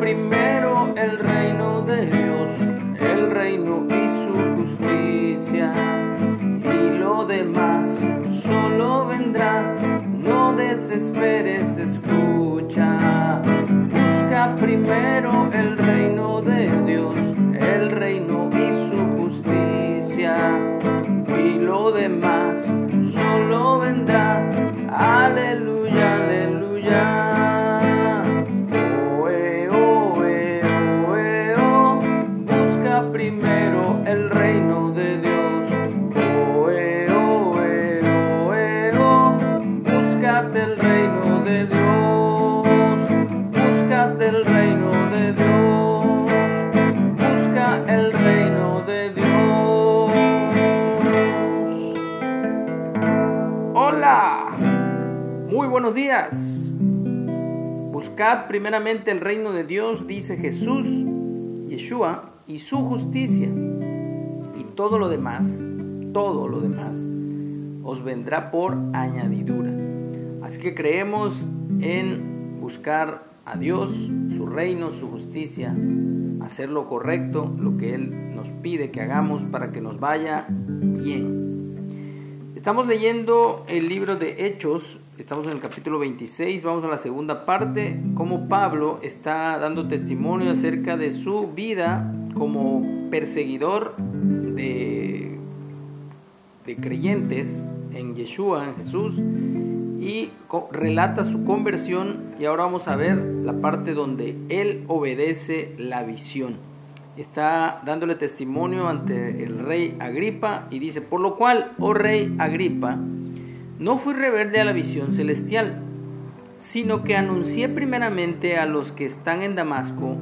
primero el reino de Dios, el reino y su justicia, y lo demás solo vendrá. No desesperes, escucha. Busca primero el reino de Buscad primeramente el reino de Dios, dice Jesús, Yeshua, y su justicia. Y todo lo demás, todo lo demás, os vendrá por añadidura. Así que creemos en buscar a Dios, su reino, su justicia, hacer lo correcto, lo que Él nos pide que hagamos para que nos vaya bien. Estamos leyendo el libro de Hechos, estamos en el capítulo 26, vamos a la segunda parte, cómo Pablo está dando testimonio acerca de su vida como perseguidor de, de creyentes en Yeshua, en Jesús, y relata su conversión y ahora vamos a ver la parte donde él obedece la visión. Está dándole testimonio ante el rey Agripa y dice, por lo cual, oh rey Agripa, no fui rebelde a la visión celestial, sino que anuncié primeramente a los que están en Damasco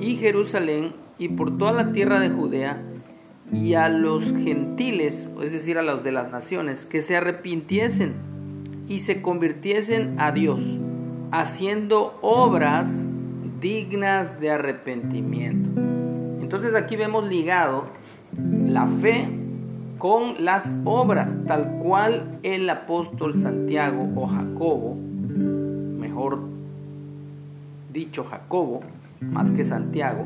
y Jerusalén y por toda la tierra de Judea y a los gentiles, es decir, a los de las naciones, que se arrepintiesen y se convirtiesen a Dios, haciendo obras dignas de arrepentimiento. Entonces aquí vemos ligado la fe con las obras, tal cual el apóstol Santiago o Jacobo, mejor dicho Jacobo, más que Santiago,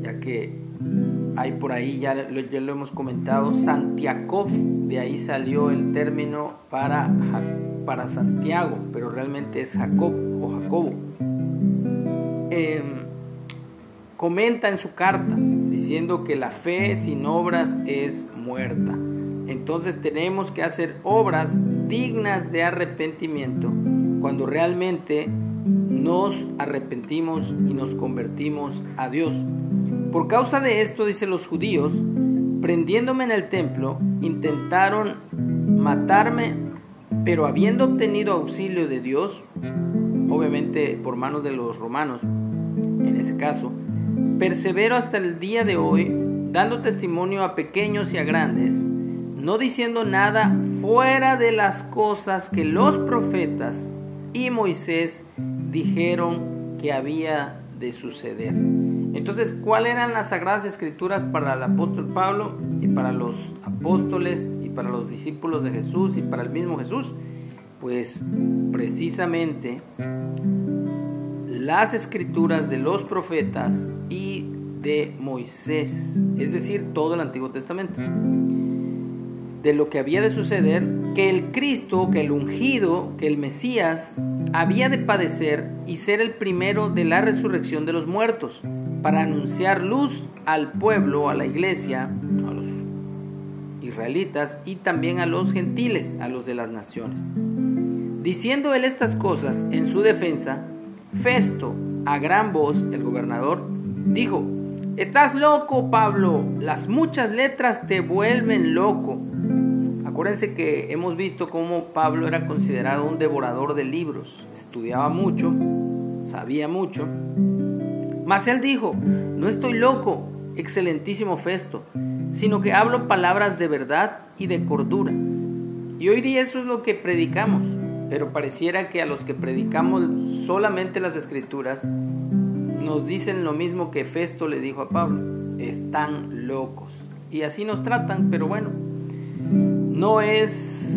ya que hay por ahí, ya lo, hemos comentado, Santiago, de ahí salió el término para, para Santiago, pero realmente es Jacob o Jacobo. Em, comenta en su carta diciendo que la fe sin obras es muerta. Entonces tenemos que hacer obras dignas de arrepentimiento cuando realmente nos arrepentimos y nos convertimos a Dios. Por causa de esto, dice los judíos, prendiéndome en el templo, intentaron matarme, pero habiendo obtenido auxilio de Dios, obviamente por manos de los romanos, en ese caso, persevero hasta el día de hoy, dando testimonio a pequeños y a grandes, no diciendo nada fuera de las cosas que los profetas y Moisés dijeron que había de suceder. Entonces, ¿cuáles eran las sagradas escrituras para el apóstol Pablo y para los apóstoles y para los discípulos de Jesús y para el mismo Jesús? Pues precisamente las escrituras de los profetas y de Moisés, es decir, todo el Antiguo Testamento, de lo que había de suceder, que el Cristo, que el ungido, que el Mesías había de padecer y ser el primero de la resurrección de los muertos, para anunciar luz al pueblo, a la iglesia, a los israelitas y también a los gentiles, a los de las naciones. Diciendo él estas cosas en su defensa, Festo, a gran voz, el gobernador, dijo, Estás loco, Pablo, las muchas letras te vuelven loco. Acuérdense que hemos visto cómo Pablo era considerado un devorador de libros, estudiaba mucho, sabía mucho. Mas él dijo, no estoy loco, excelentísimo Festo, sino que hablo palabras de verdad y de cordura. Y hoy día eso es lo que predicamos, pero pareciera que a los que predicamos solamente las escrituras nos dicen lo mismo que Festo le dijo a Pablo, están locos. Y así nos tratan, pero bueno, no es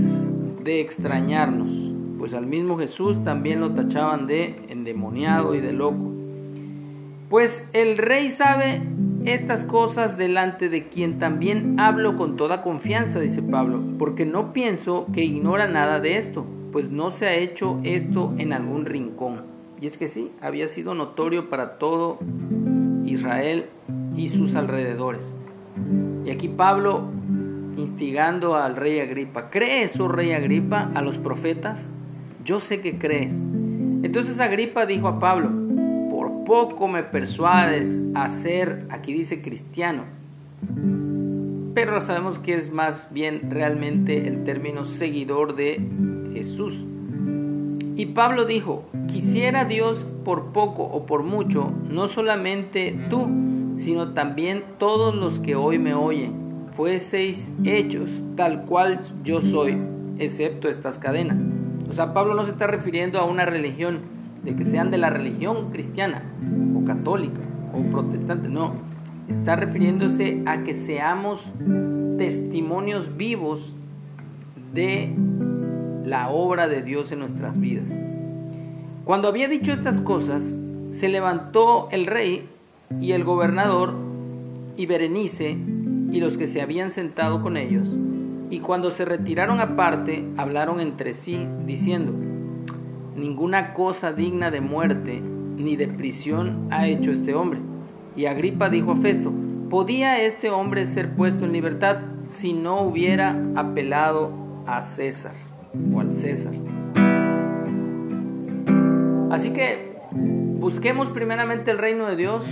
de extrañarnos, pues al mismo Jesús también lo tachaban de endemoniado y de loco. Pues el rey sabe estas cosas delante de quien también hablo con toda confianza, dice Pablo, porque no pienso que ignora nada de esto, pues no se ha hecho esto en algún rincón. Y es que sí, había sido notorio para todo Israel y sus alrededores. Y aquí Pablo instigando al rey Agripa, ¿crees, oh rey Agripa, a los profetas? Yo sé que crees. Entonces Agripa dijo a Pablo, por poco me persuades a ser, aquí dice cristiano, pero sabemos que es más bien realmente el término seguidor de Jesús. Y Pablo dijo, quisiera Dios por poco o por mucho, no solamente tú, sino también todos los que hoy me oyen, fueseis hechos tal cual yo soy, excepto estas cadenas. O sea, Pablo no se está refiriendo a una religión, de que sean de la religión cristiana, o católica, o protestante, no. Está refiriéndose a que seamos testimonios vivos de la obra de Dios en nuestras vidas. Cuando había dicho estas cosas, se levantó el rey y el gobernador y Berenice y los que se habían sentado con ellos, y cuando se retiraron aparte, hablaron entre sí, diciendo, ninguna cosa digna de muerte ni de prisión ha hecho este hombre. Y Agripa dijo a Festo, ¿podía este hombre ser puesto en libertad si no hubiera apelado a César o al César? Así que busquemos primeramente el reino de Dios,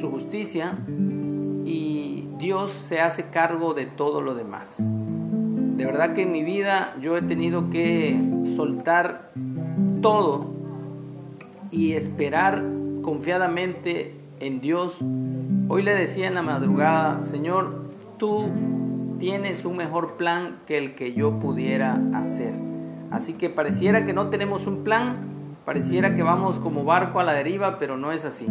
su justicia, y Dios se hace cargo de todo lo demás. De verdad que en mi vida yo he tenido que soltar todo y esperar confiadamente en Dios. Hoy le decía en la madrugada, Señor, tú tienes un mejor plan que el que yo pudiera hacer. Así que pareciera que no tenemos un plan, pareciera que vamos como barco a la deriva, pero no es así.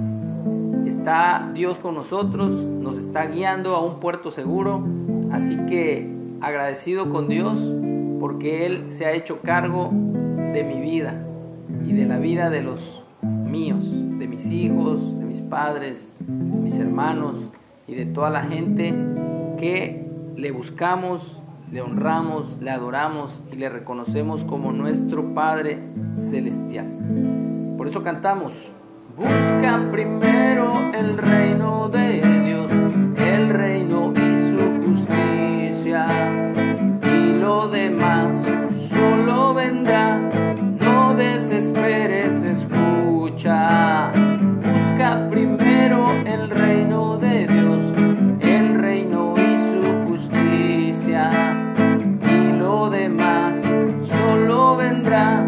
Está Dios con nosotros, nos está guiando a un puerto seguro, así que agradecido con Dios porque Él se ha hecho cargo de mi vida y de la vida de los míos, de mis hijos, de mis padres, de mis hermanos y de toda la gente que le buscamos, le honramos, le adoramos y le reconocemos como nuestro Padre Celestial. Por eso cantamos, Busca primero el reino de Dios, el reino y y lo demás solo vendrá.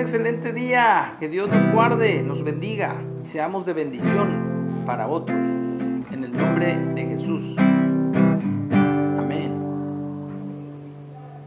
excelente día. Que Dios nos guarde, nos bendiga seamos de bendición para otros. En el nombre de Jesús.